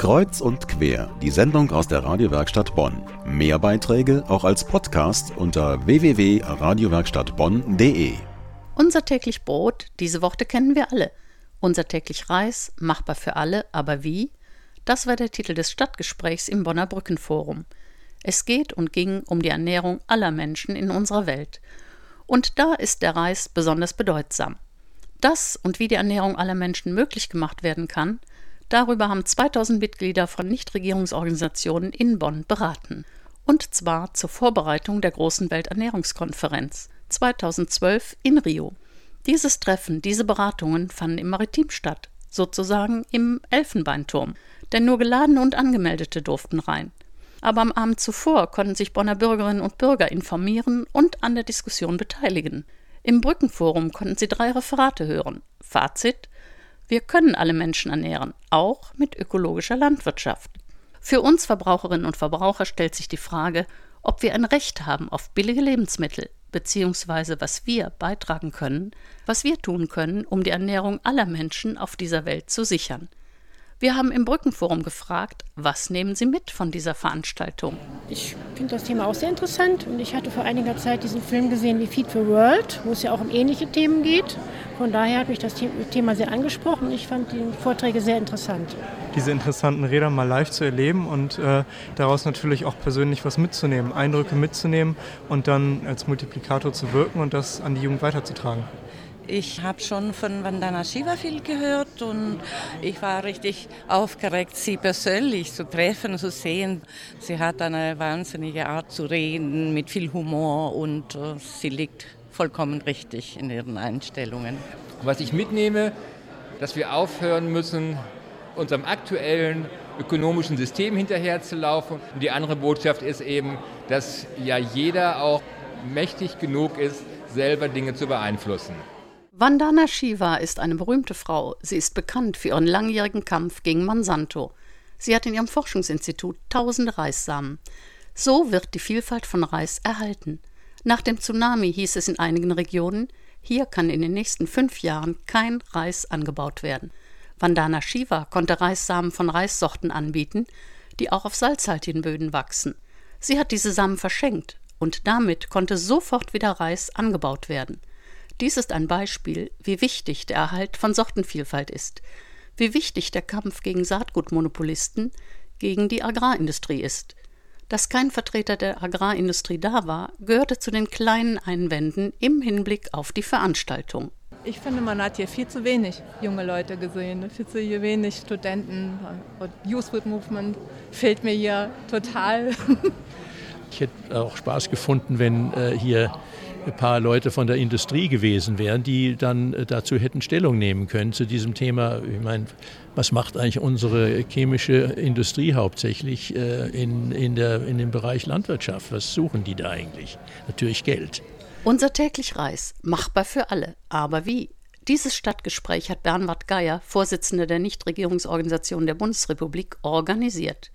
Kreuz und quer, die Sendung aus der Radiowerkstatt Bonn. Mehr Beiträge auch als Podcast unter www.radiowerkstattbonn.de. Unser täglich Brot, diese Worte kennen wir alle. Unser täglich Reis, machbar für alle, aber wie? Das war der Titel des Stadtgesprächs im Bonner Brückenforum. Es geht und ging um die Ernährung aller Menschen in unserer Welt. Und da ist der Reis besonders bedeutsam. Das und wie die Ernährung aller Menschen möglich gemacht werden kann, Darüber haben 2000 Mitglieder von Nichtregierungsorganisationen in Bonn beraten. Und zwar zur Vorbereitung der großen Welternährungskonferenz 2012 in Rio. Dieses Treffen, diese Beratungen fanden im Maritim statt, sozusagen im Elfenbeinturm. Denn nur Geladene und Angemeldete durften rein. Aber am Abend zuvor konnten sich Bonner Bürgerinnen und Bürger informieren und an der Diskussion beteiligen. Im Brückenforum konnten sie drei Referate hören. Fazit: wir können alle Menschen ernähren, auch mit ökologischer Landwirtschaft. Für uns Verbraucherinnen und Verbraucher stellt sich die Frage, ob wir ein Recht haben auf billige Lebensmittel, beziehungsweise was wir beitragen können, was wir tun können, um die Ernährung aller Menschen auf dieser Welt zu sichern. Wir haben im Brückenforum gefragt, was nehmen Sie mit von dieser Veranstaltung? Ich finde das Thema auch sehr interessant und ich hatte vor einiger Zeit diesen Film gesehen wie Feed for World, wo es ja auch um ähnliche Themen geht. Von daher hat mich das Thema sehr angesprochen und ich fand die Vorträge sehr interessant. Diese interessanten Räder mal live zu erleben und äh, daraus natürlich auch persönlich was mitzunehmen, Eindrücke mitzunehmen und dann als Multiplikator zu wirken und das an die Jugend weiterzutragen. Ich habe schon von Vandana Shiva viel gehört und ich war richtig aufgeregt, sie persönlich zu treffen, zu sehen. Sie hat eine wahnsinnige Art zu reden mit viel Humor und uh, sie liegt vollkommen richtig in ihren Einstellungen. Was ich mitnehme, dass wir aufhören müssen, unserem aktuellen ökonomischen System hinterherzulaufen. Und die andere Botschaft ist eben, dass ja jeder auch mächtig genug ist, selber Dinge zu beeinflussen. Vandana Shiva ist eine berühmte Frau. Sie ist bekannt für ihren langjährigen Kampf gegen Monsanto. Sie hat in ihrem Forschungsinstitut tausende Reissamen. So wird die Vielfalt von Reis erhalten. Nach dem Tsunami hieß es in einigen Regionen, hier kann in den nächsten fünf Jahren kein Reis angebaut werden. Vandana Shiva konnte Reissamen von Reissorten anbieten, die auch auf salzhaltigen Böden wachsen. Sie hat diese Samen verschenkt und damit konnte sofort wieder Reis angebaut werden. Dies ist ein Beispiel, wie wichtig der Erhalt von Sortenvielfalt ist, wie wichtig der Kampf gegen Saatgutmonopolisten, gegen die Agrarindustrie ist. Dass kein Vertreter der Agrarindustrie da war, gehörte zu den kleinen Einwänden im Hinblick auf die Veranstaltung. Ich finde, man hat hier viel zu wenig junge Leute gesehen, viel zu wenig Studenten. Und Youth Food Movement fehlt mir hier total. Ich hätte auch Spaß gefunden, wenn äh, hier ein paar Leute von der Industrie gewesen wären, die dann äh, dazu hätten Stellung nehmen können zu diesem Thema. Ich meine, was macht eigentlich unsere chemische Industrie hauptsächlich äh, in, in, der, in dem Bereich Landwirtschaft? Was suchen die da eigentlich? Natürlich Geld. Unser täglich Reis, machbar für alle. Aber wie? Dieses Stadtgespräch hat Bernhard Geier, Vorsitzender der Nichtregierungsorganisation der Bundesrepublik, organisiert.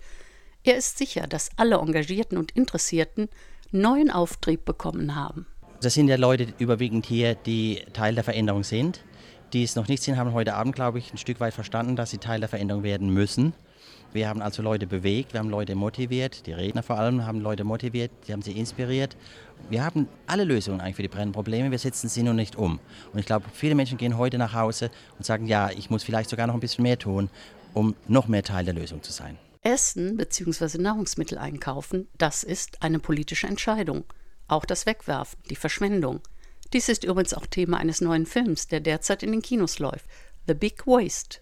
Er ist sicher, dass alle Engagierten und Interessierten neuen Auftrieb bekommen haben. Das sind ja Leute überwiegend hier, die Teil der Veränderung sind. Die es noch nicht sind, haben heute Abend, glaube ich, ein Stück weit verstanden, dass sie Teil der Veränderung werden müssen. Wir haben also Leute bewegt, wir haben Leute motiviert, die Redner vor allem haben Leute motiviert, die haben sie inspiriert. Wir haben alle Lösungen eigentlich für die brennenden Probleme, wir setzen sie nur nicht um. Und ich glaube, viele Menschen gehen heute nach Hause und sagen, ja, ich muss vielleicht sogar noch ein bisschen mehr tun, um noch mehr Teil der Lösung zu sein. Essen bzw. Nahrungsmittel einkaufen, das ist eine politische Entscheidung. Auch das Wegwerfen, die Verschwendung. Dies ist übrigens auch Thema eines neuen Films, der derzeit in den Kinos läuft. The Big Waste.